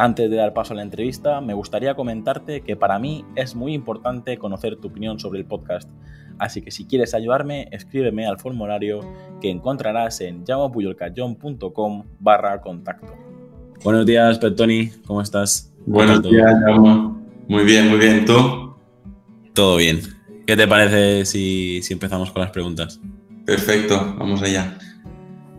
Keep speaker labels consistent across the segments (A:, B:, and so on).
A: Antes de dar paso a la entrevista, me gustaría comentarte que para mí es muy importante conocer tu opinión sobre el podcast, así que si quieres ayudarme, escríbeme al formulario que encontrarás en llamapuyolcayón.com barra contacto. Buenos días, Petoni, ¿cómo estás?
B: Buenos días, Llamo. Muy bien, muy bien, ¿tú?
A: Todo bien. ¿Qué te parece si, si empezamos con las preguntas?
B: Perfecto, vamos allá.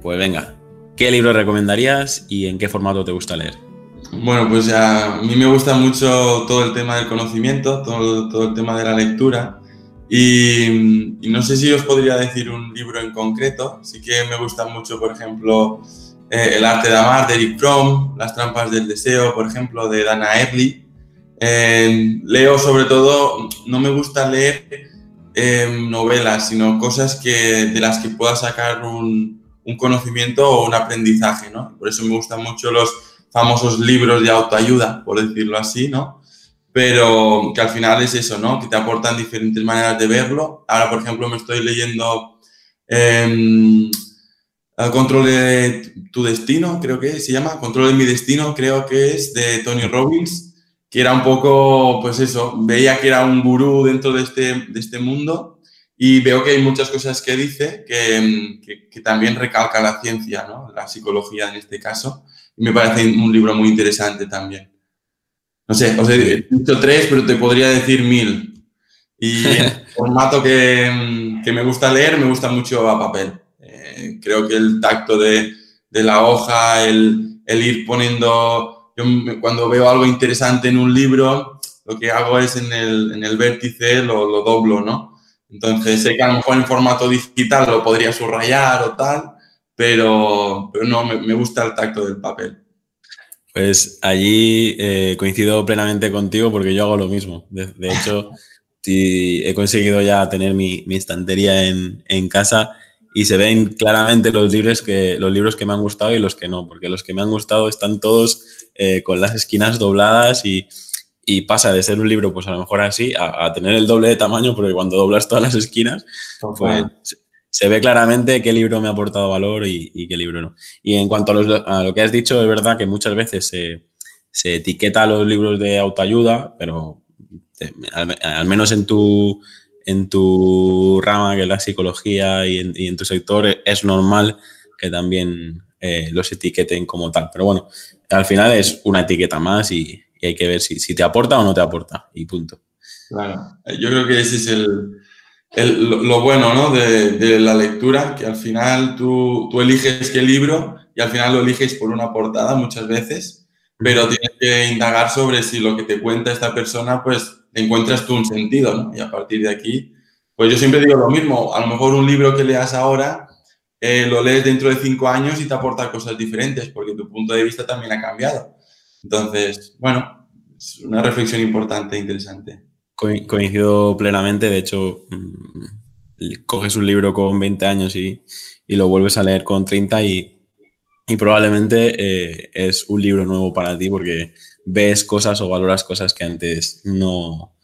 A: Pues venga, ¿qué libro recomendarías y en qué formato te gusta leer?
B: Bueno, pues a mí me gusta mucho todo el tema del conocimiento, todo, todo el tema de la lectura. Y, no sé si os podría decir un libro en concreto. Sí que me gusta mucho, por ejemplo, eh, El arte de amar de Eric Fromm, Las trampas del deseo, por ejemplo, de Dana Early. Eh, leo sobre todo, no me gusta leer eh, novelas, sino cosas que, de las que pueda sacar un, un conocimiento o un aprendizaje, ¿no? Por eso me gustan mucho los famosos libros de autoayuda, por decirlo así, ¿no? Pero que al final es eso, ¿no? Que te aportan diferentes maneras de verlo. Ahora, por ejemplo, me estoy leyendo eh, Control de tu destino, creo que se llama, Control de mi destino, creo que es de Tony Robbins, que era un poco, pues eso, veía que era un gurú dentro de este, de este mundo y veo que hay muchas cosas que dice que, que, que también recalca la ciencia, ¿no? La psicología en este caso me parece un libro muy interesante también. No sé, os he dicho tres, pero te podría decir mil. Y el formato que, que, me gusta leer, me gusta mucho a papel. Eh, creo que el tacto de, de la hoja, el, el, ir poniendo... Yo cuando veo algo interesante en un libro, lo que hago es en el, en el vértice lo, lo doblo, ¿no? Entonces sé que a lo mejor en formato digital lo podría subrayar o tal, pero, pero no, me, me, gusta el tacto del papel.
A: Pues allí eh, coincido plenamente contigo porque yo hago lo mismo. De, de hecho, sí, he conseguido ya tener mi, mi estantería en, en, casa y se ven claramente los libros, que, los libros que me han gustado y los que no, porque los que me han gustado están todos eh, con las esquinas dobladas y, y, pasa de ser un libro, pues a lo mejor así, a, a tener el doble de tamaño, porque cuando doblas todas las esquinas, pues se ve claramente qué libro me ha aportado valor y, qué libro no. Y en cuanto a, los, lo que has dicho, es verdad que muchas veces se, etiqueta los libros de autoayuda, pero al, menos en tu, en tu rama, que es la psicología y en, y en tu sector, es normal que también eh, los etiqueten como tal. Pero bueno, al final es una etiqueta más y, hay que ver si, si te aporta o no te aporta y punto.
B: Claro, yo creo que ese es el, el, lo bueno ¿no? de, de, la lectura, que al final tú, tú, eliges qué libro y al final lo eliges por una portada muchas veces, pero tienes que indagar sobre si lo que te cuenta esta persona, pues encuentras tú un sentido, ¿no? Y a partir de aquí, pues yo siempre digo lo mismo, a lo mejor un libro que leas ahora, eh, lo lees dentro de cinco años y te aporta cosas diferentes, porque tu punto de vista también ha cambiado. Entonces, bueno, es una reflexión importante e interesante.
A: Coincido plenamente, de hecho, mm, coges un libro con 20 años y, y lo vuelves a leer con 30 y, y probablemente eh, es un libro nuevo para ti porque ves cosas o valoras cosas que antes no,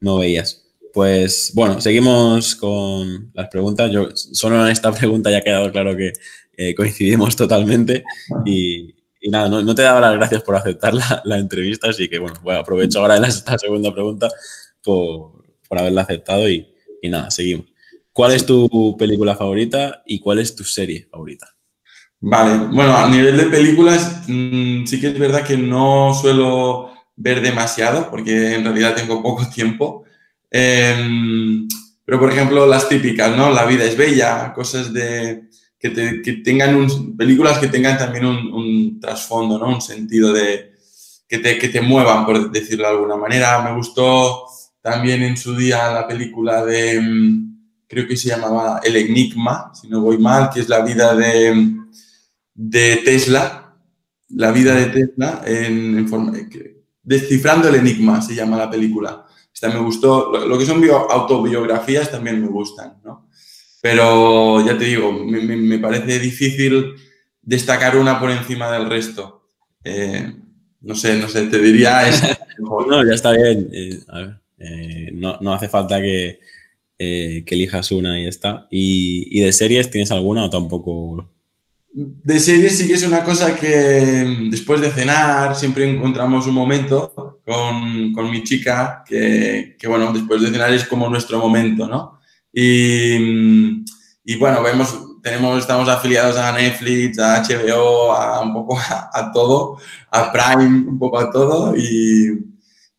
A: no veías. Pues bueno, seguimos con las preguntas. Yo solo en esta pregunta ya ha quedado claro que eh, coincidimos totalmente y, y nada, no, no, te daba las gracias por aceptar la, la entrevista, así que bueno, bueno aprovecho ahora en esta segunda pregunta por, por haberla aceptado y, y, nada, seguimos. ¿Cuál es tu película favorita y cuál es tu serie favorita?
B: Vale, bueno, a nivel de películas, mmm, sí que es verdad que no suelo ver demasiado porque en realidad tengo poco tiempo. Eh, pero, por ejemplo, las típicas, ¿no? La vida es bella, cosas de... Que, te, tengan un, películas que tengan también un, un trasfondo, ¿no? Un sentido de... Que te, que te muevan, por decirlo de alguna manera. Me gustó también en su día la película de, creo que se llamaba El Enigma, si no voy mal, que es la vida de, de Tesla, la vida de Tesla en, en forma de, Descifrando el Enigma se llama la película. Esta me gustó. Lo, que son autobiografías también me gustan, ¿no? Pero ya te digo, me, parece difícil destacar una por encima del resto. Eh, no sé, no sé, te diría
A: no, ya está bien. Eh, a ver, eh, no, no, hace falta que, que, elijas una y está. ¿Y, ¿Y, de series tienes alguna o tampoco?
B: De series sí que es una cosa que mm, después de cenar siempre encontramos un momento con, con mi chica que, que, bueno, después de cenar es como nuestro momento, ¿no? Y, mm, y bueno, vemos tenemos, estamos afiliados a Netflix, a HBO, a un poco a, todo, a Prime, un poco a todo. Y,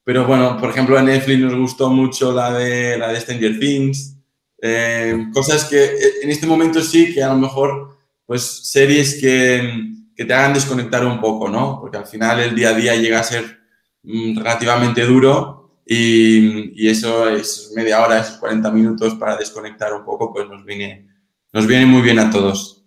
B: pero bueno, por ejemplo, a Netflix nos gustó mucho la de, la de Stranger Things. Eh, cosas que eh, en este momento sí que a lo mejor, pues series que, te hagan desconectar un poco, ¿no? Porque al final el día a día llega a ser mm, relativamente duro y, y, eso es media hora, esos 40 minutos para desconectar un poco, pues nos viene, nos viene muy bien a todos.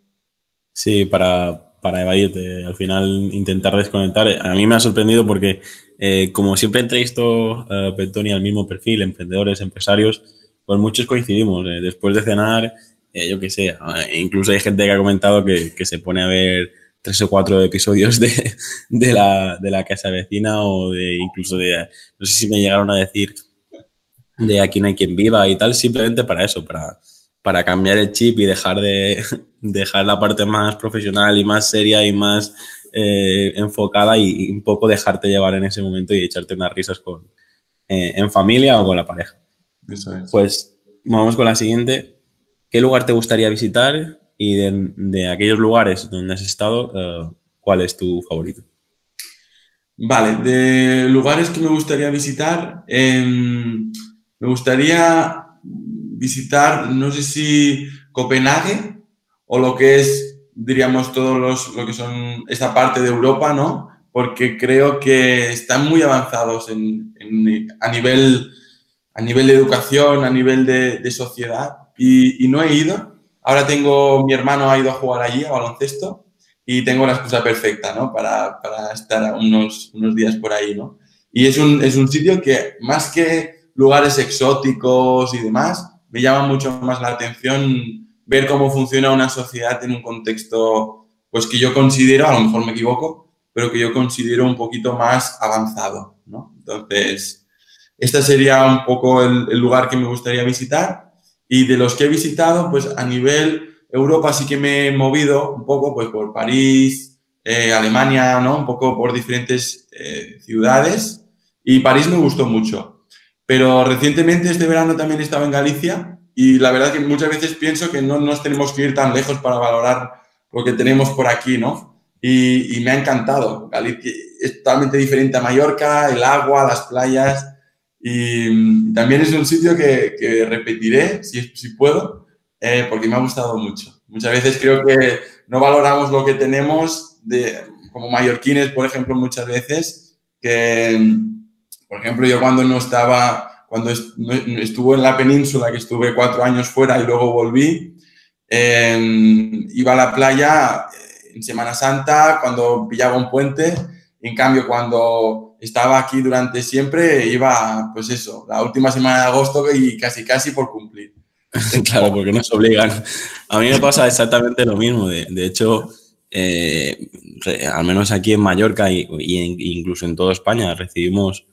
A: Sí, para, para evadirte, al final intentar desconectar. A mí me ha sorprendido porque, eh, como siempre entrevisto a uh, al mismo perfil, emprendedores, empresarios, pues muchos coincidimos. Eh, después de cenar, eh, yo qué sé, incluso hay gente que ha comentado que, que, se pone a ver tres o cuatro episodios de, de, la, de la casa vecina o de incluso de, no sé si me llegaron a decir de aquí no hay quien viva y tal, simplemente para eso, para para cambiar el chip y dejar de dejar la parte más profesional y más seria y más eh, enfocada y, un poco dejarte llevar en ese momento y echarte unas risas con, eh, en familia o con la pareja. Pues vamos con la siguiente. ¿Qué lugar te gustaría visitar y de, aquellos lugares donde has estado, eh, cuál es tu favorito?
B: Vale, de lugares que me gustaría visitar, em, me gustaría visitar, no sé si Copenhague o lo que es, diríamos, todos los, lo que son esta parte de Europa, ¿no? Porque creo que están muy avanzados en, a, nivel, a nivel de educación, a nivel de, sociedad, y, no he ido. Ahora tengo, mi hermano ha ido a jugar allí, a baloncesto, y tengo la excusa perfecta, ¿no? Para, para estar unos, unos días por ahí, ¿no? Y es un, es un sitio que, más que lugares exóticos y demás, me llama mucho más la atención ver cómo funciona una sociedad en un contexto, pues que yo considero, a lo mejor me equivoco, pero que yo considero un poquito más avanzado, ¿no? Entonces, este sería un poco el, lugar que me gustaría visitar. Y de los que he visitado, pues a nivel Europa sí que me he movido un poco, pues por París, eh, Alemania, ¿no? Un poco por diferentes eh, ciudades. Y París me gustó mucho. Pero recientemente, este verano, también he estado en Galicia y la verdad que muchas veces pienso que no nos tenemos que ir tan lejos para valorar lo que tenemos por aquí, ¿no? Y, me ha encantado. Galicia es totalmente diferente a Mallorca, el agua, las playas. Y también es un sitio que, repetiré, si, si puedo, eh, porque me ha gustado mucho. Muchas veces creo que no valoramos lo que tenemos, de, como mallorquines, por ejemplo, muchas veces, que por ejemplo, yo cuando no estaba, cuando estuvo en la península, que estuve cuatro años fuera y luego volví, em, iba a la playa eh, en Semana Santa cuando pillaba un puente. En cambio, cuando estaba aquí durante siempre, iba, pues eso, la última semana de agosto y casi, casi por cumplir.
A: claro, porque nos obligan. A mí me pasa exactamente lo mismo. De, hecho, eh, al menos aquí en Mallorca y, incluso en toda España recibimos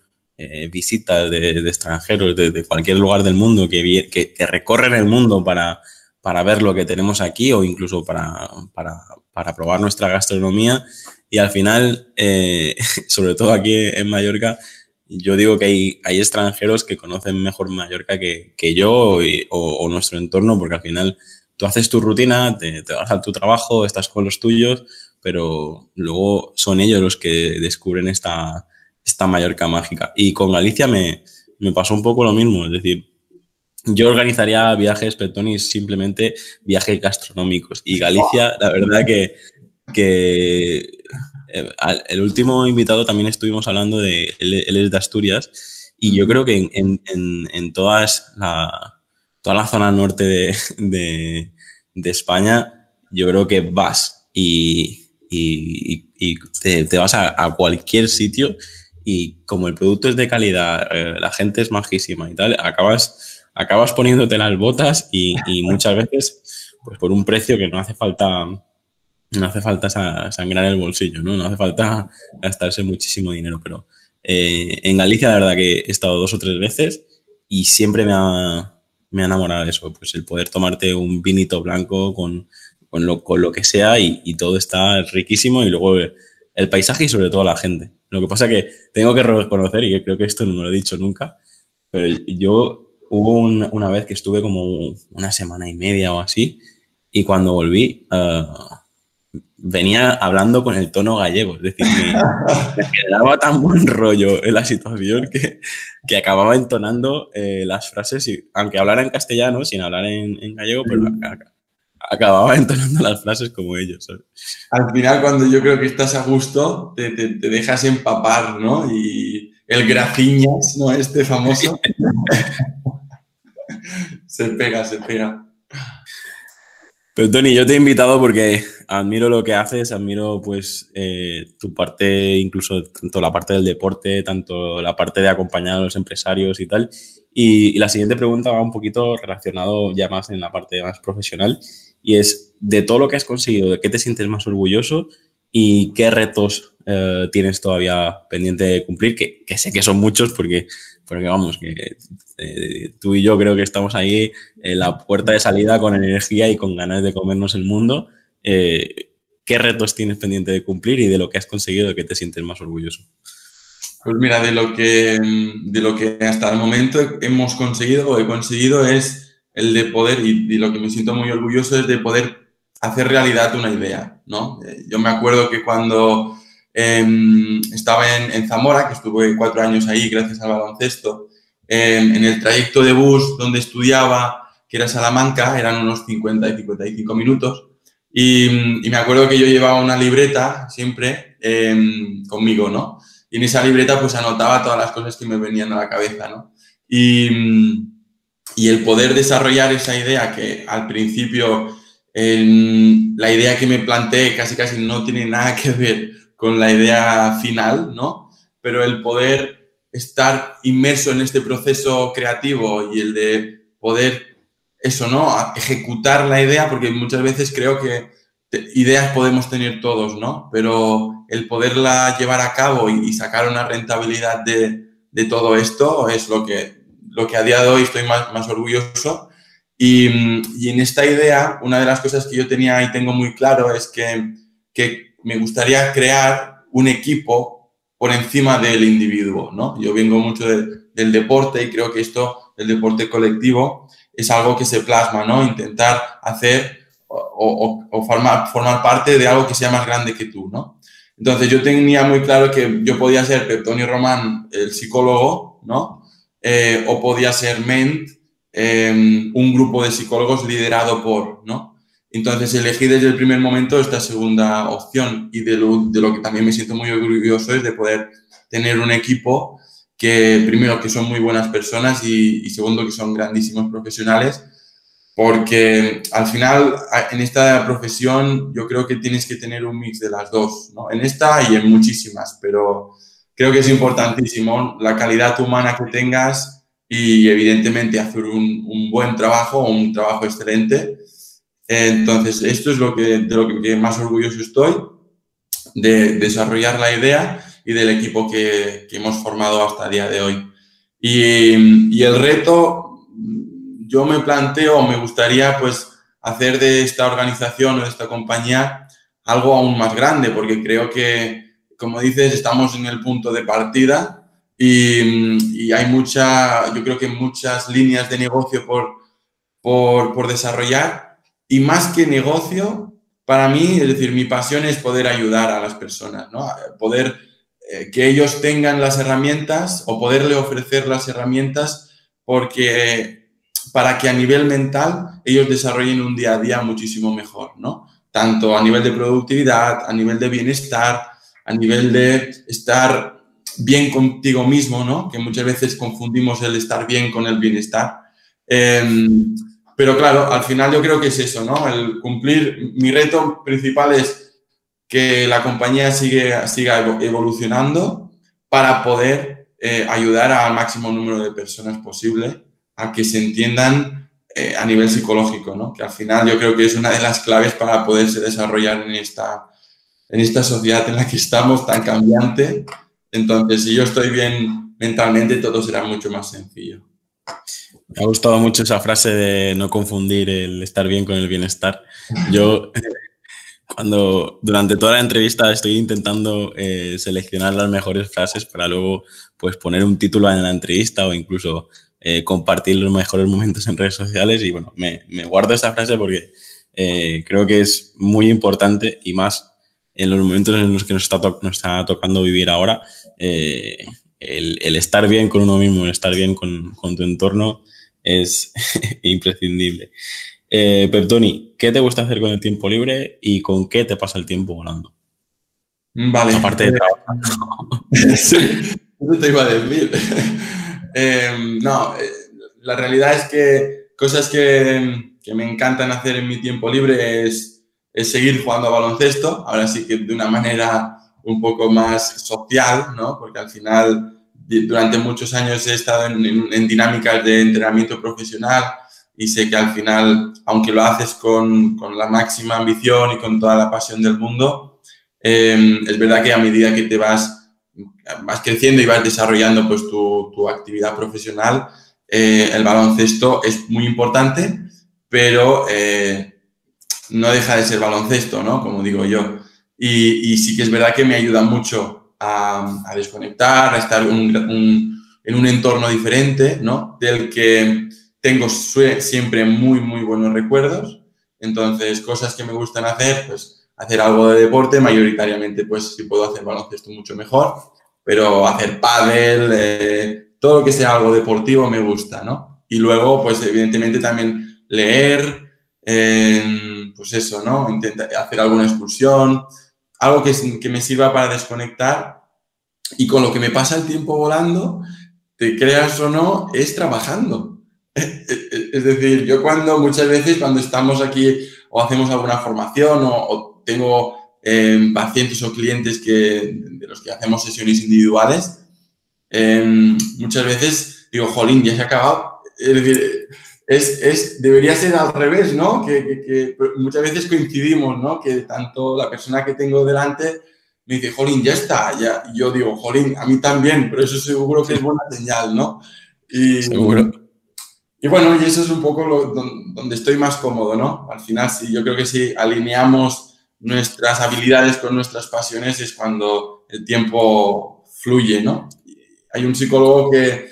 A: eh, visitas de, extranjeros de, cualquier lugar del mundo que, recorren el mundo para, para, ver lo que tenemos aquí o incluso para, para, probar nuestra gastronomía. Y al final, eh, sobre todo aquí en Mallorca, yo digo que hay, hay extranjeros que conocen mejor Mallorca que, que yo o, nuestro entorno, porque al final tú haces tu rutina, te, te, vas a tu trabajo, estás con los tuyos, pero luego son ellos los que descubren esta, esta Mallorca mágica. Y con Galicia me, me pasó un poco lo mismo, es decir, yo organizaría viajes, Petonis, simplemente viajes gastronómicos. Y Galicia, la verdad que, que eh, el último invitado también estuvimos hablando de, él, es de Asturias, y yo creo que en, en, en todas la, toda la zona norte de, de, España, yo creo que vas y, y, te, vas a, cualquier sitio y como el producto es de calidad, eh, la gente es majísima y tal, acabas, acabas poniéndote las botas y, muchas veces pues por un precio que no hace falta no hace falta sangrar el bolsillo, ¿no? No hace falta gastarse muchísimo dinero, pero eh, en Galicia la verdad que he estado dos o tres veces y siempre me ha, me ha enamorado eso, pues el poder tomarte un vinito blanco con, con, lo, con lo, que sea y, y, todo está riquísimo y luego el paisaje y sobre todo la gente. Lo que pasa que tengo que reconocer, y creo que esto no me lo he dicho nunca, pero yo hubo una vez que estuve como una semana y media o así, y cuando volví, eh, venía hablando con el tono gallego, es decir, me, quedaba tan buen rollo en la situación que, que acababa entonando eh, las frases, y, aunque hablara en castellano, sin hablar en, en gallego, pero acababa entonando las frases como ellos.
B: Al final, cuando yo creo que estás a gusto, te, dejas empapar, ¿no? Y el graciñas, ¿no? Este famoso. se pega, se pega.
A: Pero Tony, yo te he invitado porque admiro lo que haces, admiro pues eh, tu parte, incluso tanto la parte del deporte, tanto la parte de acompañar a los empresarios y tal. Y, y la siguiente pregunta va un poquito relacionado ya más en la parte más profesional y es de todo lo que has conseguido, de qué te sientes más orgulloso y qué retos eh, tienes todavía pendiente de cumplir, que, sé que son muchos porque, porque vamos, que eh, tú y yo creo que estamos ahí en la puerta de salida con energía y con ganas de comernos el mundo. Eh, ¿Qué retos tienes pendiente de cumplir y de lo que has conseguido, de qué te sientes más orgulloso?
B: Pues mira, de lo que, de lo que hasta el momento hemos conseguido o he conseguido es el de poder, y, lo que me siento muy orgulloso es de poder hacer realidad una idea, ¿no? Eh, yo me acuerdo que cuando em, estaba en, Zamora, que estuve cuatro años ahí gracias al baloncesto, em, en el trayecto de bus donde estudiaba, que era Salamanca, eran unos 50 y 55 minutos, y, y me acuerdo que yo llevaba una libreta siempre em, conmigo, ¿no? Y en esa libreta pues anotaba todas las cosas que me venían a la cabeza, ¿no? Y y el poder desarrollar esa idea que al principio la idea que me planteé casi casi no tiene nada que ver con la idea final, ¿no? Pero el poder estar inmerso en este proceso creativo y el de poder, eso, ¿no? Ejecutar la idea, porque muchas veces creo que ideas podemos tener todos, ¿no? Pero el poderla llevar a cabo y, sacar una rentabilidad de, de todo esto es lo que lo que a día de hoy estoy más, más orgulloso. Y, y, en esta idea, una de las cosas que yo tenía y tengo muy claro es que, que me gustaría crear un equipo por encima del individuo, ¿no? Yo vengo mucho del deporte y creo que esto, del deporte colectivo, es algo que se plasma, ¿no? Intentar hacer o, o, formar, formar parte de algo que sea más grande que tú, ¿no? Entonces yo tenía muy claro que yo podía ser Peptonio Román, el psicólogo, ¿no? Eh, o podía ser MENT, em, un grupo de psicólogos liderado por, ¿no? Entonces elegí desde el primer momento esta segunda opción y de lo, de lo que también me siento muy orgulloso es de poder tener un equipo que primero que son muy buenas personas y, y segundo que son grandísimos profesionales porque al final en esta profesión yo creo que tienes que tener un mix de las dos, ¿no? En esta y en muchísimas, pero creo que es importantísimo la calidad humana que tengas y evidentemente hacer un, un buen trabajo, un trabajo excelente. Entonces, esto es lo que, de lo que más orgulloso estoy, de desarrollar la idea y del equipo que, que hemos formado hasta el día de hoy. Y, y, el reto, yo me planteo, me gustaría pues hacer de esta organización o de esta compañía algo aún más grande, porque creo que como dices, estamos en el punto de partida y, hay mucha, yo creo que muchas líneas de negocio por, por, desarrollar y más que negocio, para mí, es decir, mi pasión es poder ayudar a las personas, ¿no? Poder eh, que ellos tengan las herramientas o poderle ofrecer las herramientas porque para que a nivel mental ellos desarrollen un día a día muchísimo mejor, ¿no? Tanto a nivel de productividad, a nivel de bienestar, a nivel de estar bien contigo mismo, ¿no? Que muchas veces confundimos el estar bien con el bienestar. Em, pero claro, al final yo creo que es eso, ¿no? El cumplir, mi reto principal es que la compañía sigue, siga evolucionando, para poder eh, ayudar al máximo número de personas posible a que se entiendan eh, a nivel psicológico, ¿no? Que al final yo creo que es una de las claves para poderse desarrollar en esta, en esta sociedad en la que estamos tan cambiante. Entonces, si yo estoy bien mentalmente, todo será mucho más sencillo.
A: Me ha gustado mucho esa frase de no confundir el estar bien con el bienestar. Yo, cuando durante toda la entrevista estoy intentando eh, seleccionar las mejores frases para luego pues, poner un título en la entrevista o incluso eh, compartir los mejores momentos en redes sociales. Y bueno, me, guardo esta frase porque eh, creo que es muy importante y más en los momentos en los que nos está, nos está tocando vivir ahora. El, estar bien con uno mismo, el estar bien con, con tu entorno es imprescindible. Eh, Peptoni, ¿qué te gusta hacer con el tiempo libre y con qué te pasa el tiempo volando?
B: Vale.
A: Aparte de trabajar.
B: sí, eso te iba a decir. Em, no, eh, la realidad es que cosas que, que, me encantan hacer en mi tiempo libre es, es, seguir jugando a baloncesto, ahora sí que de una manera un poco más social, ¿no? Porque al final durante muchos años he estado en, dinámicas de entrenamiento profesional y sé que al final, aunque lo haces con, con la máxima ambición y con toda la pasión del mundo, em, es verdad que a medida que te vas, vas creciendo y vas desarrollando pues, tu, tu actividad profesional, eh, el baloncesto es muy importante, pero eh, no deja de ser baloncesto, ¿no? Como digo yo. Y, y sí que es verdad que me ayuda mucho a, desconectar, a estar en un entorno diferente, ¿no? Del que tengo siempre muy, muy buenos recuerdos. Entonces, cosas que me gustan hacer, pues hacer algo de deporte, mayoritariamente, pues si puedo hacer baloncesto mucho mejor, pero hacer pádel, eh, todo lo que sea algo deportivo me gusta, ¿no? Y luego, pues evidentemente también leer, pues eso, ¿no? Intentar hacer alguna excursión, algo que, que me sirva para desconectar y con lo que me pasa el tiempo volando, te creas o no, es trabajando. Es decir, yo cuando muchas veces cuando estamos aquí o hacemos alguna formación o, tengo em, pacientes o clientes que, de los que hacemos sesiones individuales, em, muchas veces digo, jolín, ya se ha acabado. Es decir, es, es, debería ser al revés, ¿no? Que, que, muchas veces coincidimos, ¿no? Que tanto la persona que tengo delante me dice, jolín, ya está, ya. Y yo digo, jolín, a mí también, pero eso seguro que es buena señal, ¿no? Y,
A: seguro.
B: Y bueno, y eso es un poco lo, donde estoy más cómodo, ¿no? Al final, sí, yo creo que si alineamos nuestras habilidades con nuestras pasiones es cuando el tiempo fluye, ¿no? Hay un psicólogo que,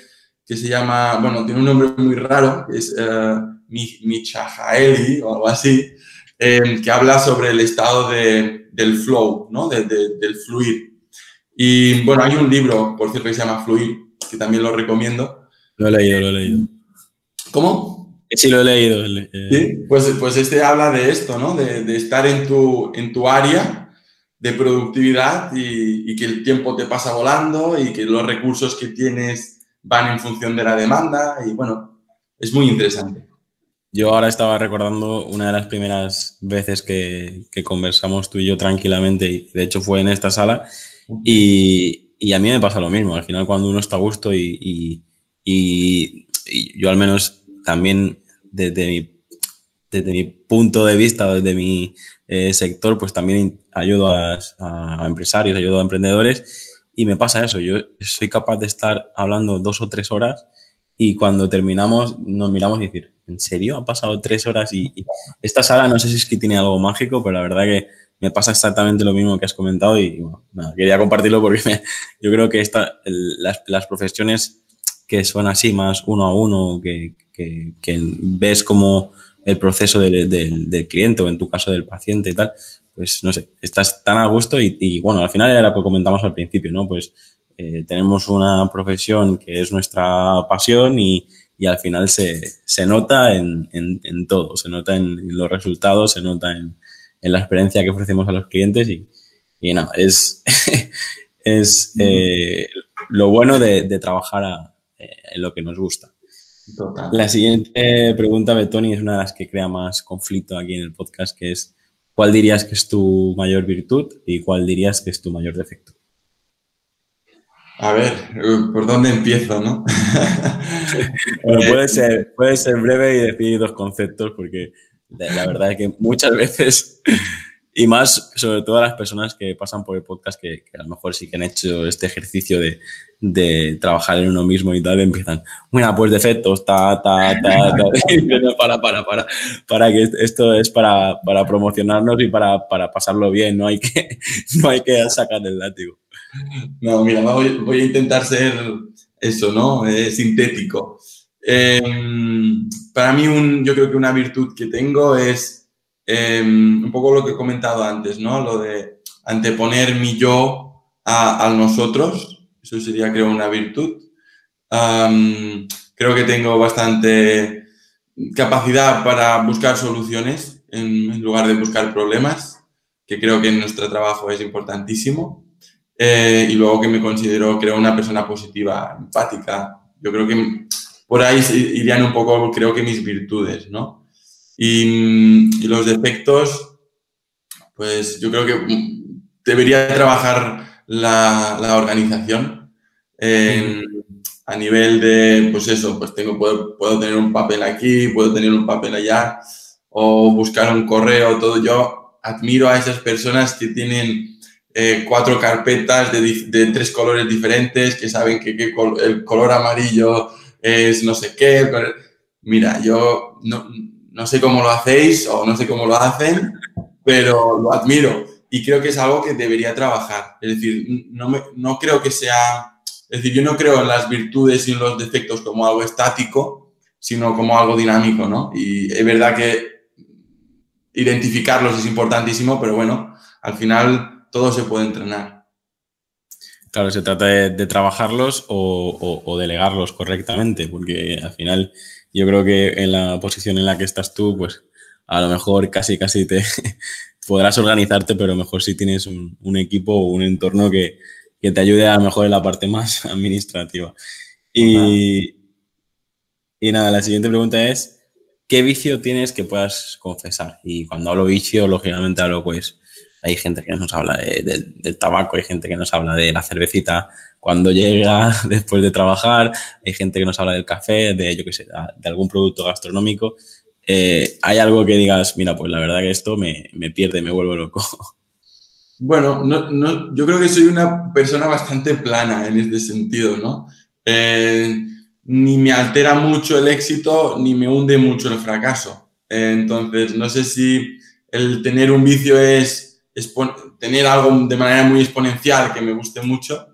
B: que se llama, bueno, tiene un nombre muy raro, es uh, Michaeli o algo así, eh, que habla sobre el estado de, del flow, ¿no? De, del fluir. Y bueno, hay un libro, por cierto, que se llama Fluir, que también lo recomiendo.
A: Lo he leído, lo he leído.
B: ¿Cómo?
A: Sí, lo he leído.
B: Eh. Sí, pues, pues este habla de esto, ¿no? De, de estar en tu, en tu área de productividad y, y, que el tiempo te pasa volando y que los recursos que tienes van en función de la demanda y bueno, es muy interesante.
A: Yo ahora estaba recordando una de las primeras veces que, que conversamos tú y yo tranquilamente, y de hecho fue en esta sala, y, y, a mí me pasa lo mismo. Al final, cuando uno está a gusto y, y yo al menos también desde mi, desde mi punto de vista, desde mi eh, sector, pues también ayudo a, a, empresarios, ayudo a emprendedores y me pasa eso, yo soy capaz de estar hablando dos o tres horas y cuando terminamos nos miramos y decir, ¿en serio? Han pasado tres horas y, esta sala no sé si es que tiene algo mágico, pero la verdad que me pasa exactamente lo mismo que has comentado y bueno, nada, quería compartirlo porque me, yo creo que esta, las, las, profesiones que son así, más uno a uno, que, que, que ves como el proceso del, del, del cliente o en tu caso del paciente y tal, pues no sé, estás tan a gusto y, y bueno, al final era lo que comentamos al principio, ¿no? Pues eh, tenemos una profesión que es nuestra pasión y, y al final se, se nota en, en, en, todo, se nota en los resultados, se nota en, en, la experiencia que ofrecemos a los clientes y, y nada, es, es eh, lo bueno de, de trabajar a, eh, en lo que nos gusta.
B: Total.
A: La siguiente pregunta de Tony es una de las que crea más conflicto aquí en el podcast, que es ¿Cuál dirías que es tu mayor virtud y cuál dirías que es tu mayor defecto?
B: A ver, ¿por dónde empiezo, no?
A: puede ser, puede ser breve y decir dos conceptos, porque la verdad es que muchas veces, y más sobre todo a las personas que pasan por el podcast, que, a lo mejor sí que han hecho este ejercicio de, de, trabajar en uno mismo y tal, empiezan, bueno, pues defectos, ta, ta, ta, ta, para, para, para, para que esto es para, para promocionarnos y para, para pasarlo bien, no hay que, no hay que sacar el látigo.
B: No, mira, voy, a intentar ser eso, ¿no? Eh, sintético. Em, para mí, un, yo creo que una virtud que tengo es em, un poco lo que he comentado antes, ¿no? Lo de anteponer mi yo a, nosotros. Eso sería, creo, una virtud. creo que tengo bastante capacidad para buscar soluciones en lugar de buscar problemas, que creo que en nuestro trabajo es importantísimo. Eh, y luego que me considero, creo, una persona positiva, empática. Yo creo que por ahí irían un poco, creo que mis virtudes, ¿no? Y, los defectos, pues yo creo que debería trabajar la, la organización a nivel de, pues eso, pues tengo, puedo, puedo tener un papel aquí, puedo tener un papel allá, o buscar un correo, todo. Yo admiro a esas personas que tienen eh, cuatro carpetas de, tres colores diferentes, que saben que, el color amarillo es no sé qué. Mira, yo no, sé cómo lo hacéis o no sé cómo lo hacen, pero lo admiro y creo que es algo que debería trabajar. Es decir, no, no creo que sea, es decir, yo no creo en las virtudes y en los defectos como algo estático, sino como algo dinámico, ¿no? Y es verdad que identificarlos es importantísimo, pero bueno, al final todo se puede entrenar.
A: Claro, se trata de, trabajarlos o, delegarlos correctamente, porque al final yo creo que en la posición en la que estás tú, pues a lo mejor casi, casi te podrás organizarte, pero mejor si tienes un, equipo o un entorno que, te ayude a lo mejor en la parte más administrativa. Y, y nada, la siguiente pregunta es, ¿qué vicio tienes que puedas confesar? Y cuando hablo vicio, lógicamente hablo pues hay gente que nos habla del tabaco, hay gente que nos habla de la cervecita cuando llega después de trabajar, hay gente que nos habla del café, de yo qué sé, de algún producto gastronómico. Eh, ¿Hay algo que digas, mira, pues la verdad que esto me, me pierde, me vuelvo loco?
B: Bueno, no, no, yo creo que soy una persona bastante plana en este sentido, ¿no? Eh, ni me altera mucho el éxito, ni me hunde mucho el fracaso. Eh, entonces, no sé si el tener un vicio es tener algo de manera muy exponencial que me guste mucho,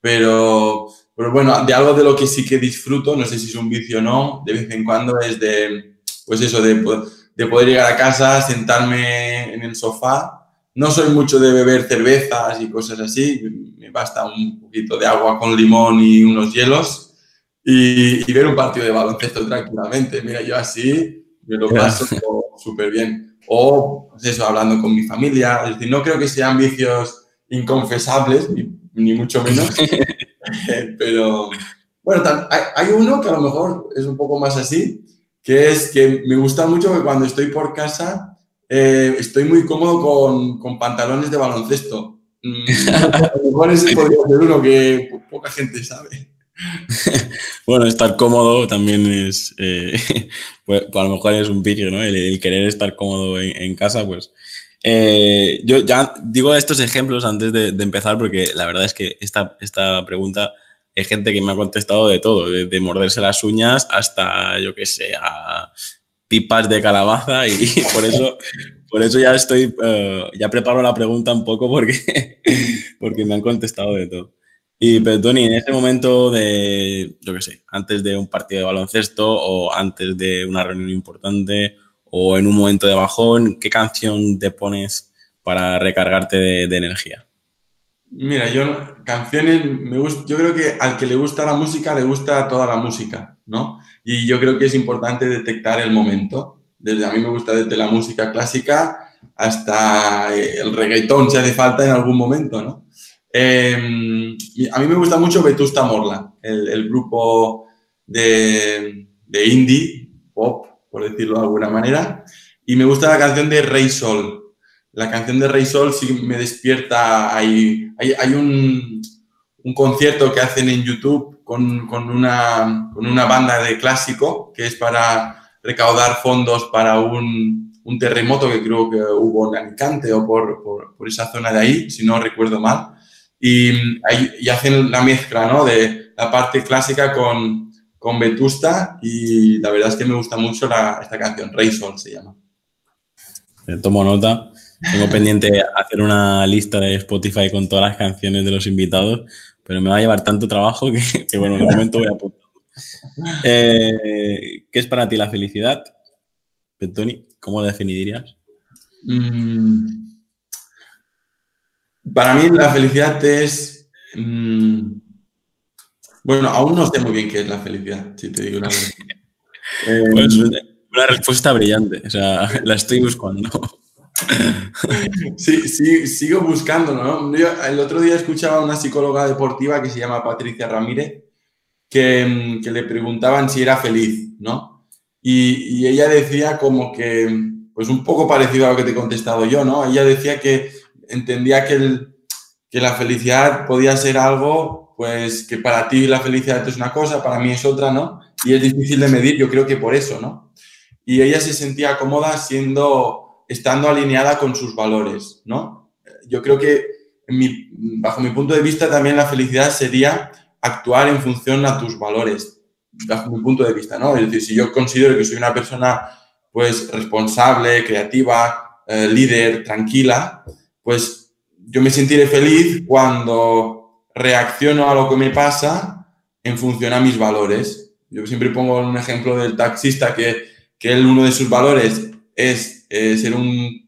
B: pero, pero bueno, de algo de lo que sí que disfruto, no sé si es un vicio o no, de vez en cuando es de, pues eso, de, de poder llegar a casa, sentarme en el sofá. No soy mucho de beber cervezas y cosas así, me basta un poquito de agua con limón y unos hielos y, y ver un partido de baloncesto tranquilamente. Mira, yo así me lo paso súper bien o pues eso, hablando con mi familia. Es decir, no creo que sean vicios inconfesables, ni, mucho menos, pero bueno, hay, uno que a lo mejor es un poco más así, que es que me gusta mucho que cuando estoy por casa eh, estoy muy cómodo con, con, pantalones de baloncesto. Mm, a lo mejor ese podría ser uno que poca gente sabe.
A: bueno, estar cómodo también es, eh, pues, a lo mejor es un pique, ¿no? El, querer estar cómodo en, casa, pues. Eh, yo ya digo estos ejemplos antes de, empezar porque la verdad es que esta, esta pregunta hay gente que me ha contestado de todo, de, morderse las uñas hasta, yo qué sé, pipas de calabaza y, por eso por eso ya estoy, eh, ya preparo la pregunta un poco porque, porque me han contestado de todo. Y pero Tony, en ese momento de, yo qué sé, antes de un partido de baloncesto o antes de una reunión importante o en un momento de bajón, ¿qué canción te pones para recargarte de, energía?
B: Mira, yo canciones, me gusta, yo creo que al que le gusta la música, le gusta toda la música, ¿no? Y yo creo que es importante detectar el momento. Desde a mí me gusta desde la música clásica hasta el reggaetón, si hace falta en algún momento, ¿no? Em, a mí me gusta mucho Vetusta Morla, el, grupo de, indie, pop, por decirlo de alguna manera. Y me gusta la canción de Rey Sol. La canción de Rey Sol sí me despierta. Hay, hay, un, un concierto que hacen en YouTube con, con, una, con una banda de clásico que es para recaudar fondos para un, un terremoto que creo que hubo en Alicante o por, por, por, esa zona de ahí, si no recuerdo mal. Y, y hacen la mezcla ¿no? de la parte clásica con, con Vetusta y la verdad es que me gusta mucho la, esta canción, Rey Sol se llama.
A: Tomo nota. Tengo pendiente hacer una lista de Spotify con todas las canciones de los invitados, pero me va a llevar tanto trabajo que, que bueno, en un momento voy a apuntar. Eh, ¿Qué es para ti la felicidad? Tony, ¿cómo la definirías? Mm,
B: para mí la felicidad es... Mm, bueno, aún no sé muy bien qué es la felicidad, si te digo la verdad.
A: Pues, una respuesta brillante, o sea, la estoy buscando.
B: Sí, sí, sigo buscando, ¿no? el otro día escuchaba a una psicóloga deportiva que se llama Patricia Ramírez, que, que le preguntaban si era feliz, ¿no? Y, y, ella decía como que, pues un poco parecido a lo que te he contestado yo, ¿no? Ella decía que entendía que, el, que la felicidad podía ser algo, pues que para ti la felicidad es una cosa, para mí es otra, ¿no? Y es difícil de medir, yo creo que por eso, ¿no? Y ella se sentía cómoda siendo estando alineada con sus valores, ¿no? Yo creo que, bajo mi punto de vista, también la felicidad sería actuar en función a tus valores, bajo mi punto de vista, ¿no? Es decir, si yo considero que soy una persona, pues, responsable, creativa, eh, líder, tranquila, pues yo me sentiré feliz cuando reacciono a lo que me pasa en función a mis valores. Yo siempre pongo un ejemplo del taxista que, que él, uno de sus valores es eh, ser un,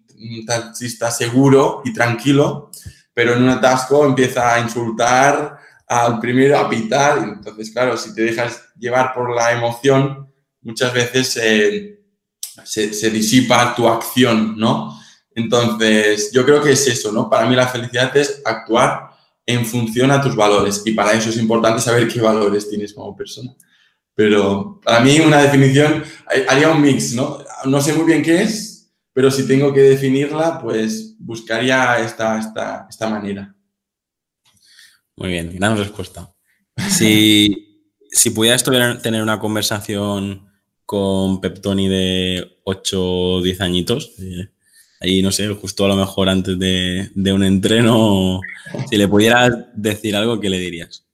B: taxista seguro y tranquilo, pero en un atasco empieza a insultar al primero, a pitar. Entonces, claro, si te dejas llevar por la emoción, muchas veces se, se, disipa tu acción, ¿no? Entonces, yo creo que es eso, ¿no? Para mí la felicidad es actuar en función a tus valores y para eso es importante saber qué valores tienes como persona. Pero para mí una definición haría un mix, ¿no? No sé muy bien qué es, pero si tengo que definirla, pues buscaría esta, esta, esta manera.
A: Muy bien, gran respuesta. Si, si pudieras tener una conversación con Peptoni de 8 o 10 añitos, eh, ahí no sé, justo a lo mejor antes de, un entreno, si le pudieras decir algo, ¿qué le dirías?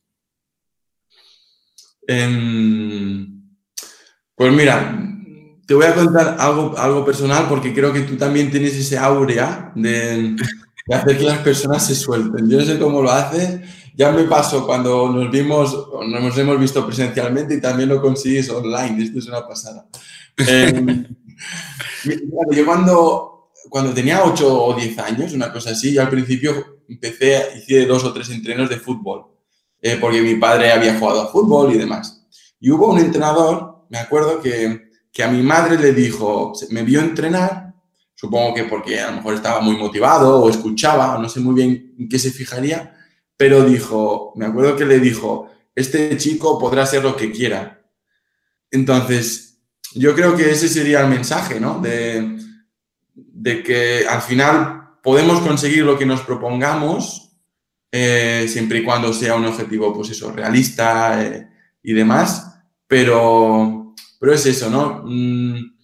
B: Em, pues mira, te voy a contar algo, algo personal porque creo que tú también tienes ese aurea de, hacer que las personas se suelten. Yo no sé cómo lo haces. Ya me pasó cuando nos vimos, nos hemos visto presencialmente y también lo consigues online. Esto es una pasada. Em, yo cuando, cuando tenía 8 o 10 años, una cosa así, yo al principio empecé, hice dos o tres entrenos de fútbol. Eh, porque mi padre había jugado a fútbol y demás. Y hubo un entrenador, me acuerdo, que, que a mi madre le dijo, me vio entrenar, supongo que porque a lo mejor estaba muy motivado o escuchaba, no sé muy bien en qué se fijaría, pero dijo, me acuerdo que le dijo, este chico podrá ser lo que quiera. Entonces, yo creo que ese sería el mensaje, ¿no? De, de que al final podemos conseguir lo que nos propongamos eh, siempre y cuando sea un objetivo, pues eso, realista eh, y demás, pero, pero es eso, ¿no? Mm,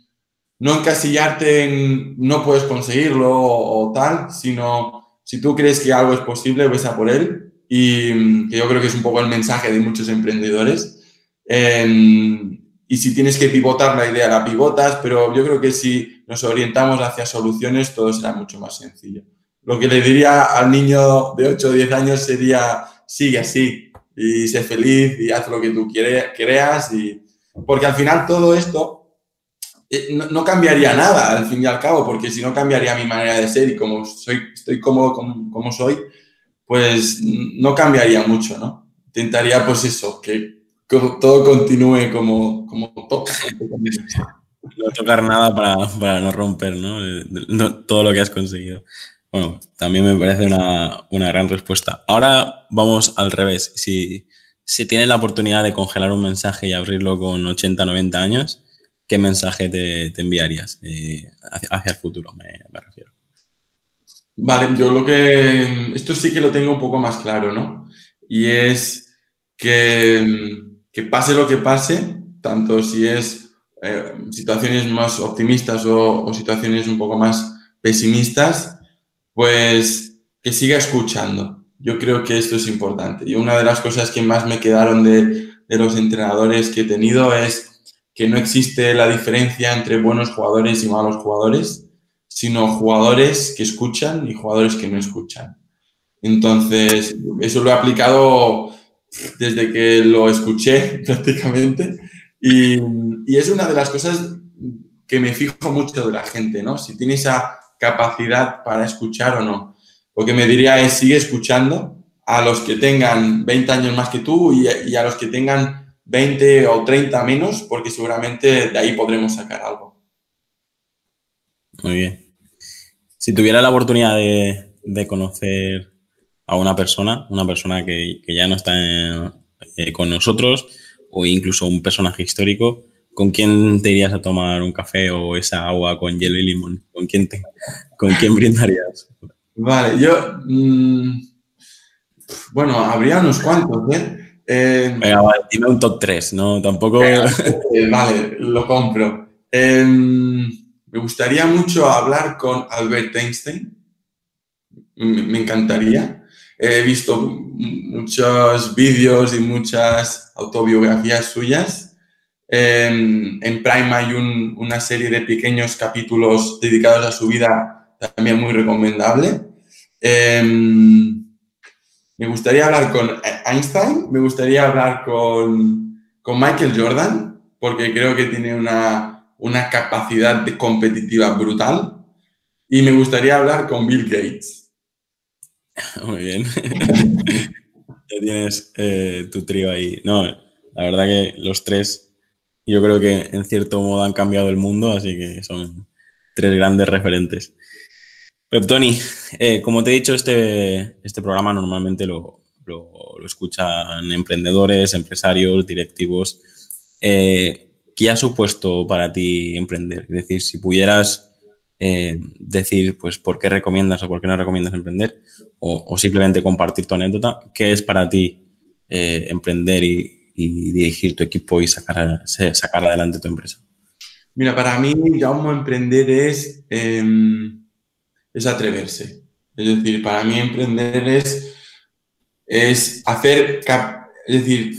B: no encasillarte en no puedes conseguirlo o, tal, sino si tú crees que algo es posible, ves a por él y mm, que yo creo que es un poco el mensaje de muchos emprendedores. Em, y si tienes que pivotar la idea, la pivotas, pero yo creo que si nos orientamos hacia soluciones, todo será mucho más sencillo lo que le diría al niño de 8 o 10 años sería, sigue así y sé feliz y haz lo que tú creas. Y... Porque al final todo esto eh, no, cambiaría nada, al fin y al cabo, porque si no cambiaría mi manera de ser y como soy, estoy cómodo como, soy, pues no cambiaría mucho, ¿no? Intentaría, pues eso, que todo continúe como, como toca.
A: No tocar nada para, para no romper, ¿no? Todo lo que has conseguido. Bueno, también me parece una, gran respuesta. Ahora vamos al revés. Si, si tienes la oportunidad de congelar un mensaje y abrirlo con 80, 90 años, ¿qué mensaje te, enviarías eh, hacia, el futuro? Me, refiero.
B: Vale, yo lo que. Esto sí que lo tengo un poco más claro, ¿no? y es que, que pase lo que pase, tanto si es eh, situaciones más optimistas o, situaciones un poco más pesimistas, pues que siga escuchando. Yo creo que esto es importante. Y una de las cosas que más me quedaron de, de los entrenadores que he tenido es que no existe la diferencia entre buenos jugadores y malos jugadores, sino jugadores que escuchan y jugadores que no escuchan. Entonces, eso lo he aplicado desde que lo escuché prácticamente y, y, es una de las cosas que me fijo mucho de la gente, ¿no? Si tiene esa capacidad para escuchar o no. Lo que me diría es, sigue escuchando a los que tengan 20 años más que tú y, y a los que tengan 20 o 30 menos, porque seguramente de ahí podremos sacar algo.
A: Muy bien. Si tuviera la oportunidad de, de conocer a una persona, una persona que, que ya no está en, eh, con nosotros o incluso un personaje histórico, ¿con quién te irías a tomar un café o esa agua con hielo y limón? ¿Con quién, te, con quién brindarías?
B: Vale, yo... Mmm, bueno, habría unos cuantos, ¿eh?
A: Eh, Venga, vale, dime un top 3, ¿no? Tampoco.
B: Eh, vale, lo compro. Eh, me gustaría mucho hablar con Albert Einstein. Me, me encantaría. He visto muchos vídeos y muchas autobiografías suyas. en Prime hay un, una serie de pequeños capítulos dedicados a su vida, también muy recomendable. Me gustaría hablar con Einstein, me gustaría hablar con, con Michael Jordan, porque creo que tiene una, una capacidad de competitiva brutal. Y me gustaría hablar con Bill Gates.
A: Muy bien. ya tienes eh, tu trío ahí. No, la verdad que los tres, yo creo que en cierto modo han cambiado el mundo, así que son tres grandes referentes. Pero Tony, eh, como te he dicho, este, este programa normalmente lo, lo, escuchan emprendedores, empresarios, directivos. Eh, ¿Qué ha supuesto para ti emprender? Es decir, si pudieras eh, decir, pues, por qué recomiendas o por qué no recomiendas emprender, o, simplemente compartir tu anécdota, ¿qué es para ti eh, emprender y, dirigir tu equipo y sacar, sacar adelante tu empresa?
B: Mira, para mí, como emprender es em, es atreverse. Es decir, para mí emprender es, es hacer, es decir,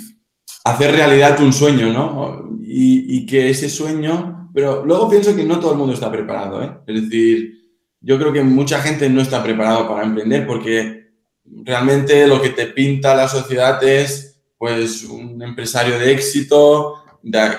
B: hacer realidad un sueño, ¿no? Y, que ese sueño, pero luego pienso que no todo el mundo está preparado, ¿eh? Es decir, yo creo que mucha gente no está preparado para emprender porque realmente lo que te pinta la sociedad es pues un empresario de éxito,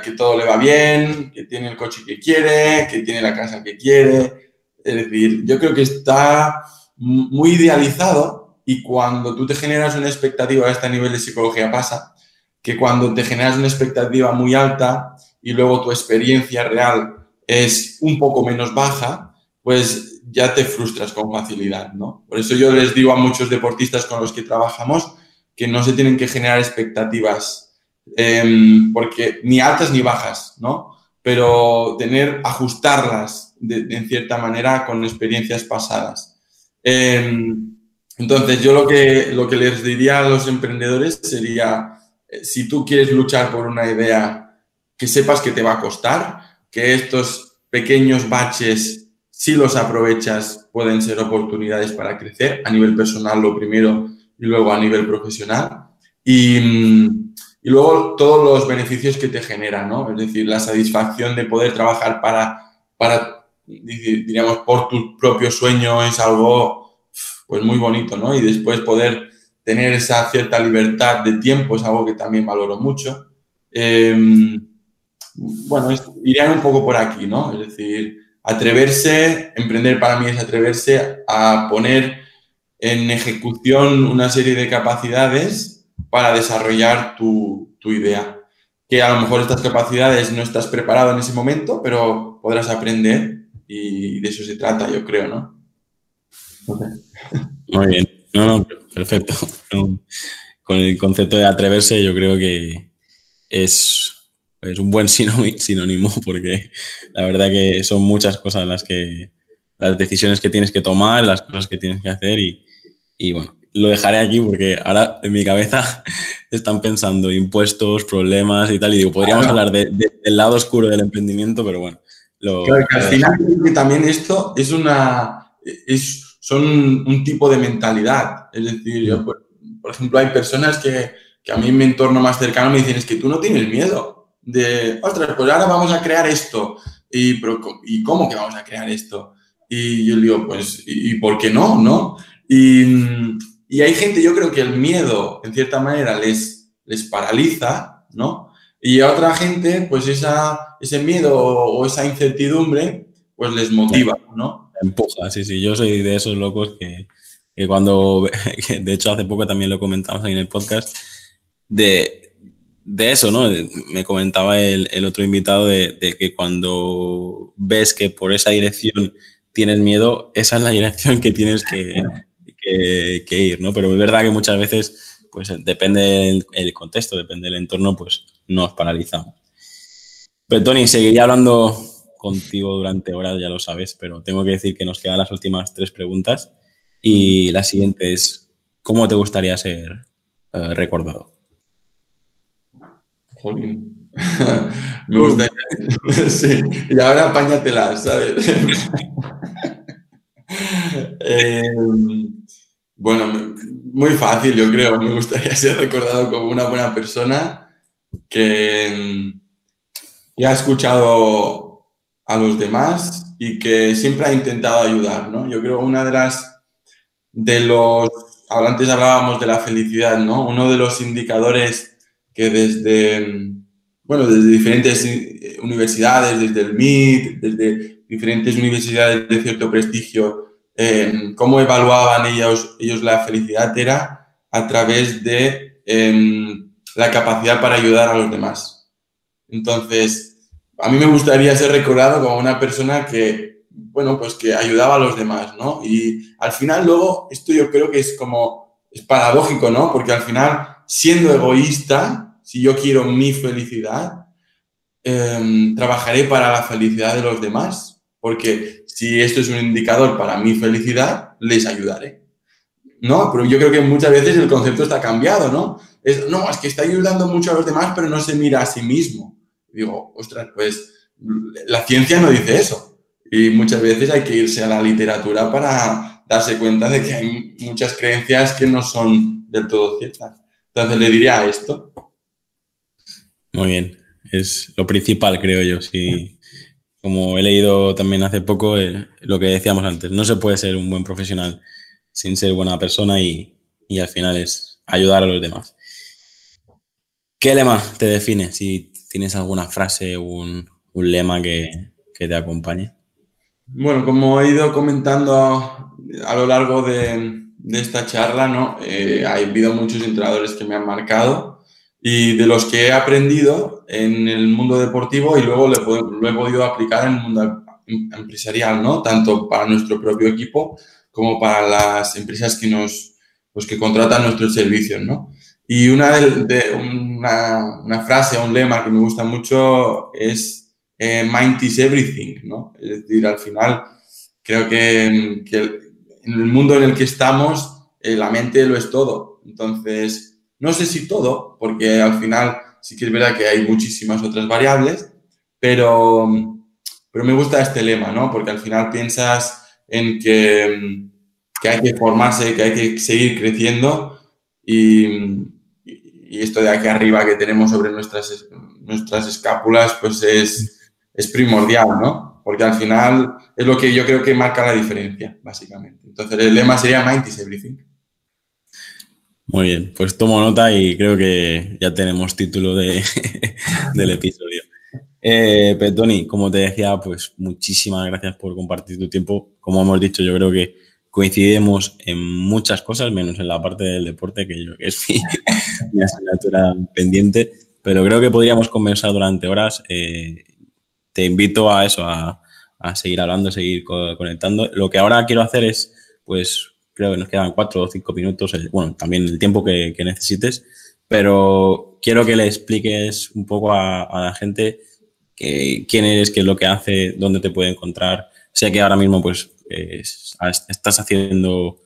B: que todo le va bien, que tiene el coche que quiere, que tiene la casa que quiere, es decir, yo creo que está muy idealizado y cuando tú te generas una expectativa a este nivel de psicología pasa, que cuando te generas una expectativa muy alta y luego tu experiencia real es un poco menos baja, pues ya te frustras con facilidad, ¿no? Por eso yo les digo a muchos deportistas con los que trabajamos que no se tienen que generar expectativas eh, porque ni altas ni bajas, ¿no? Pero tener, ajustarlas de, en cierta manera con experiencias pasadas. Eh, entonces, yo lo que, lo que les diría a los emprendedores sería, eh, si tú quieres luchar por una idea, que sepas que te va a costar, que estos pequeños baches, si los aprovechas, pueden ser oportunidades para crecer a nivel personal lo primero y luego a nivel profesional. Y, y luego todos los beneficios que te generan, ¿no? Es decir, la satisfacción de poder trabajar para, para diríamos, por tu propio sueño es algo pues muy bonito, ¿no? Y después poder tener esa cierta libertad de tiempo es algo que también valoro mucho. Eh, bueno, es, irían un poco por aquí, ¿no? Es decir, atreverse, emprender para mí es atreverse a poner en ejecución una serie de capacidades para desarrollar tu, tu idea. Que a lo mejor estas capacidades no estás preparado en ese momento, pero podrás aprender y de eso se trata, yo creo, ¿no?
A: Okay. Muy bien, no, no, perfecto. Con el concepto de atreverse yo creo que es, es un buen sinónimo porque la verdad que son muchas cosas las que las decisiones que tienes que tomar, las cosas que tienes que hacer y, y bueno, lo dejaré aquí porque ahora en mi cabeza están pensando impuestos, problemas y tal. Y digo, podríamos hablar del lado oscuro del emprendimiento, pero bueno.
B: Lo, claro, que al final que también esto es una. Es, son un tipo de mentalidad. Es decir, yo, por, por ejemplo, hay personas que, que, a mí en mi entorno más cercano me dicen, es que tú no tienes miedo de, ostras, pues ahora vamos a crear esto. Y, pero, ¿y cómo que vamos a crear esto? Y yo digo, pues, ¿y, por qué no? ¿no? Y, y, hay gente, yo creo que el miedo, en cierta manera, les, les paraliza, ¿no? Y a otra gente, pues esa, ese miedo o esa incertidumbre, pues les motiva, ¿no?
A: Empuja, sí, sí. Yo soy de esos locos que, que cuando, de hecho hace poco también lo comentamos ahí en el podcast, de, de eso, ¿no? Me comentaba el, el otro invitado de, de, que cuando ves que por esa dirección tienes miedo, esa es la dirección que tienes que, que, ir, ¿no? Pero es verdad que muchas veces, pues depende el, contexto, depende del entorno, pues nos paralizamos. Pero Tony, seguiría hablando contigo durante horas, ya lo sabes, pero tengo que decir que nos quedan las últimas tres preguntas. Y la siguiente es, ¿cómo te gustaría ser uh, recordado?
B: Jolín. Me gustaría. sí. Y ahora apáñatelas, ¿sabes? eh, bueno, muy fácil, yo creo. Me gustaría ser recordado como una buena persona que, que ha escuchado a los demás y que siempre ha intentado ayudar, ¿no? Yo creo una de las de los, antes hablábamos de la felicidad, ¿no? Uno de los indicadores que desde, bueno, desde diferentes eh, universidades, desde el MIT, desde diferentes universidades de cierto prestigio, eh, cómo evaluaban ellos, ellos la felicidad era a través de eh, la capacidad para ayudar a los demás. Entonces, a mí me gustaría ser recordado como una persona que bueno, pues que ayudaba a los demás, ¿no? Y al final luego, esto yo creo que es como, es paradójico, ¿no? Porque al final, siendo egoísta, si yo quiero mi felicidad, em, trabajaré para la felicidad de los demás, porque si esto es un indicador para mi felicidad, les ayudaré. ¿No? Pero yo creo que muchas veces el concepto está cambiado, ¿no? Es, no, es que está ayudando mucho a los demás, pero no se mira a sí mismo. digo, ostras, pues la ciencia no dice eso y muchas veces hay que irse a la literatura para darse cuenta de que hay muchas creencias que no son del todo ciertas. Entonces le diría esto.
A: Muy bien, es lo principal, creo yo. Si, como he leído también hace poco, eh, lo que decíamos antes, no se puede ser un buen profesional sin ser buena persona y, y al final es ayudar a los demás. ¿Qué lema te define? Si tienes alguna frase o un, un, lema que, que te acompañe.
B: Bueno, como he ido comentando a, lo largo de, esta charla, ¿no? Eh, ha habido muchos entrenadores que me han marcado y de los que he aprendido en el mundo deportivo y luego lo he podido aplicar en el mundo empresarial, ¿no? Tanto para nuestro propio equipo como para las empresas que nos, pues que contratan nuestros servicios, ¿no? Y una, de, una, una frase, un lema que me gusta mucho es eh, mind is everything, ¿no? Es decir, al final creo que, en el mundo en el que estamos, eh, la mente lo es todo. Entonces, no sé si todo, porque al final sí que es verdad que hay muchísimas otras variables, pero, pero me gusta este lema, ¿no? Porque al final piensas en que, que hay que formarse, que hay que seguir creciendo y, y esto de aquí arriba que tenemos sobre nuestras, nuestras escápulas, pues es es primordial, ¿no? Porque al final es lo que yo creo que marca la diferencia, básicamente. Entonces el lema sería Mind is everything.
A: Muy bien, pues tomo nota y creo que ya tenemos título de, del episodio. Eh, Petoni, como te decía, pues muchísimas gracias por compartir tu tiempo. Como hemos dicho, yo creo que coincidimos en muchas cosas, menos en la parte del deporte, que yo que es mi, asignatura pendiente, pero creo que podríamos conversar durante horas. Eh, te invito a eso, a, seguir hablando, seguir conectando. Lo que ahora quiero hacer es, pues, creo que nos quedan cuatro o cinco minutos, bueno, también el tiempo que, necesites, pero quiero que le expliques un poco a, la gente quién eres, qué es lo que hace, dónde te puede encontrar. Sé que ahora mismo, pues, estás haciendo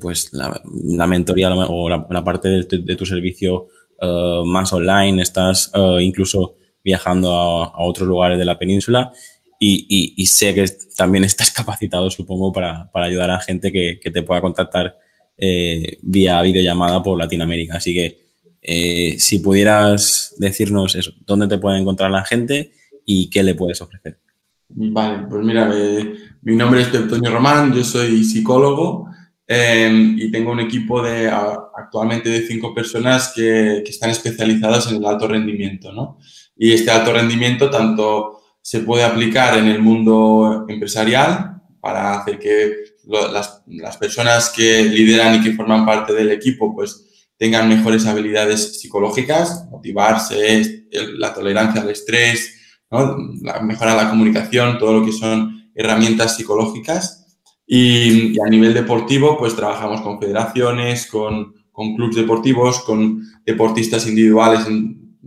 A: pues la, mentoría o la, parte de, tu servicio más online, estás incluso viajando a, otros lugares de la península y, sé que también estás capacitado, supongo, para, ayudar a gente que, te pueda contactar vía videollamada por Latinoamérica. Así que eh, si pudieras decirnos eso, dónde te puede encontrar la gente y qué le puedes ofrecer.
B: Vale, pues mira, eh, mi nombre es Antonio Román, yo soy psicólogo em, y tengo un equipo de actualmente de cinco personas que, que, están especializadas en el alto rendimiento, ¿no? Y este alto rendimiento tanto se puede aplicar en el mundo empresarial para hacer que las, las personas que lideran y que forman parte del equipo, pues tengan mejores habilidades psicológicas, motivarse, la tolerancia al estrés, ¿no? la, mejorar la comunicación, todo lo que son herramientas psicológicas. Y, a nivel deportivo, pues trabajamos con federaciones, con, con clubes deportivos, con deportistas individuales,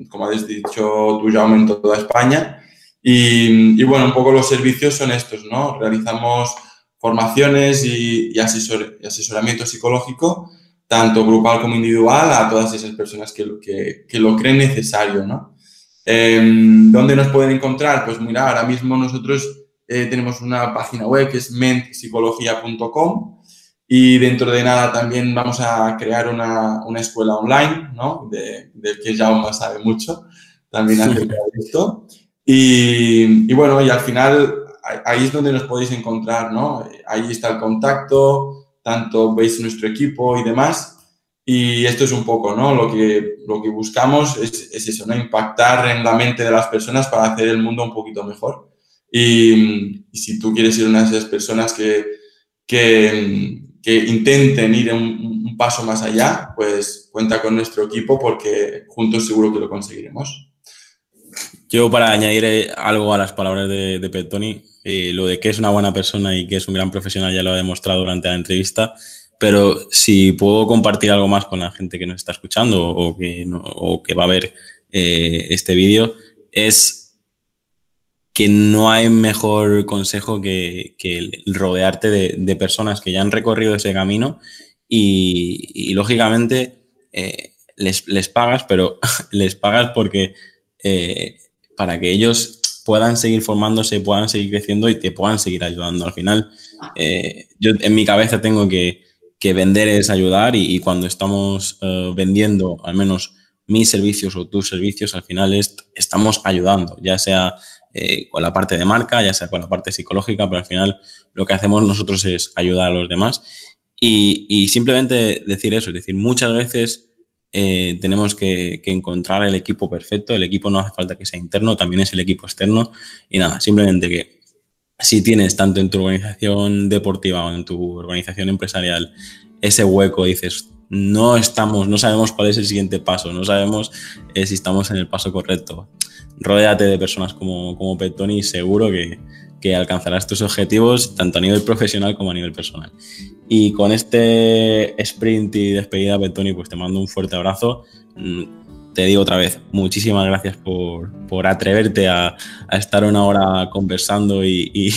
B: como has dicho tú, Jaume, en toda España. Y, bueno, un poco los servicios son estos, ¿no? Realizamos formaciones y, y asesoramiento psicológico tanto grupal como individual, a todas esas personas que, que, que lo creen necesario, ¿no? Em, ¿Dónde nos pueden encontrar? Pues mira, ahora mismo nosotros eh, tenemos una página web que es mentpsicología.com y dentro de nada también vamos a crear una, una escuela online, ¿no? De, del que Jaume sabe mucho también acerca de esto. Y, y, bueno, y al final ahí es donde nos podéis encontrar, ¿no? Ahí está el contacto, tanto veis nuestro equipo y demás. Y esto es un poco, ¿no? Lo que, lo que buscamos es, es eso, ¿no? Impactar en la mente de las personas para hacer el mundo un poquito mejor. Y, si tú quieres ser una de esas personas que, que, que intenten ir un, paso más allá, pues cuenta con nuestro equipo porque juntos seguro que lo conseguiremos.
A: Yo para añadir eh, algo a las palabras de, de Petoni, eh, lo de que es una buena persona y que es un gran profesional ya lo ha demostrado durante la entrevista, pero si puedo compartir algo más con la gente que nos está escuchando o que, o que va a ver eh, este vídeo, es que no hay mejor consejo que, rodearte de, personas que ya han recorrido ese camino y, lógicamente eh, les, les, pagas, pero les pagas porque para que ellos puedan seguir formándose, puedan seguir creciendo y te puedan seguir ayudando. Al final, eh, yo en mi cabeza tengo que, vender es ayudar y, cuando estamos vendiendo al menos mis servicios o tus servicios, al final es, estamos ayudando, ya sea eh, con la parte de marca, ya sea con la parte psicológica, pero al final lo que hacemos nosotros es ayudar a los demás. Y, y simplemente decir eso, es decir, muchas veces eh, tenemos que, encontrar el equipo perfecto. El equipo no hace falta que sea interno, también es el equipo externo. Y nada, simplemente que si tienes tanto en tu organización deportiva o en tu organización empresarial ese hueco, dices, no estamos, no sabemos cuál es el siguiente paso, no sabemos eh, si estamos en el paso correcto. Rodéate de personas como, como Petoni y seguro que, que alcanzarás tus objetivos tanto a nivel profesional como a nivel personal. Y con este sprint y despedida, Betoni, pues te mando un fuerte abrazo. Mm, te digo otra vez, muchísimas gracias por, por atreverte a, estar una hora conversando y,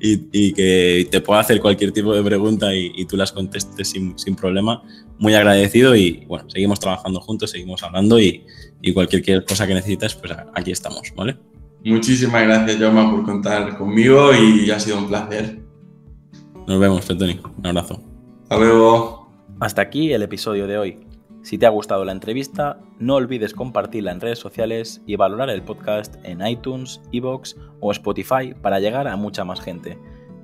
A: y, y, que te pueda hacer cualquier tipo de pregunta y, tú las contestes sin, sin, problema. Muy agradecido y bueno, seguimos trabajando juntos, seguimos hablando y, cualquier cosa que necesites, pues aquí estamos, ¿vale?
B: Muchísimas gracias, Joma, por contar conmigo y ha sido un placer.
A: Nos vemos, Petoni. Un abrazo.
B: Hasta luego.
C: Hasta aquí el episodio de hoy. Si te ha gustado la entrevista, no olvides compartirla en redes sociales y valorar el podcast en iTunes, Evox o Spotify para llegar a mucha más gente.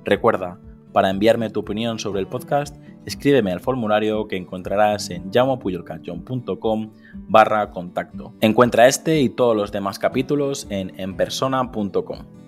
C: Recuerda, para enviarme tu opinión sobre el podcast, escríbeme al formulario que encontrarás en llamopuyolcanchon.com barra contacto. Encuentra este y todos los demás capítulos en enpersona.com.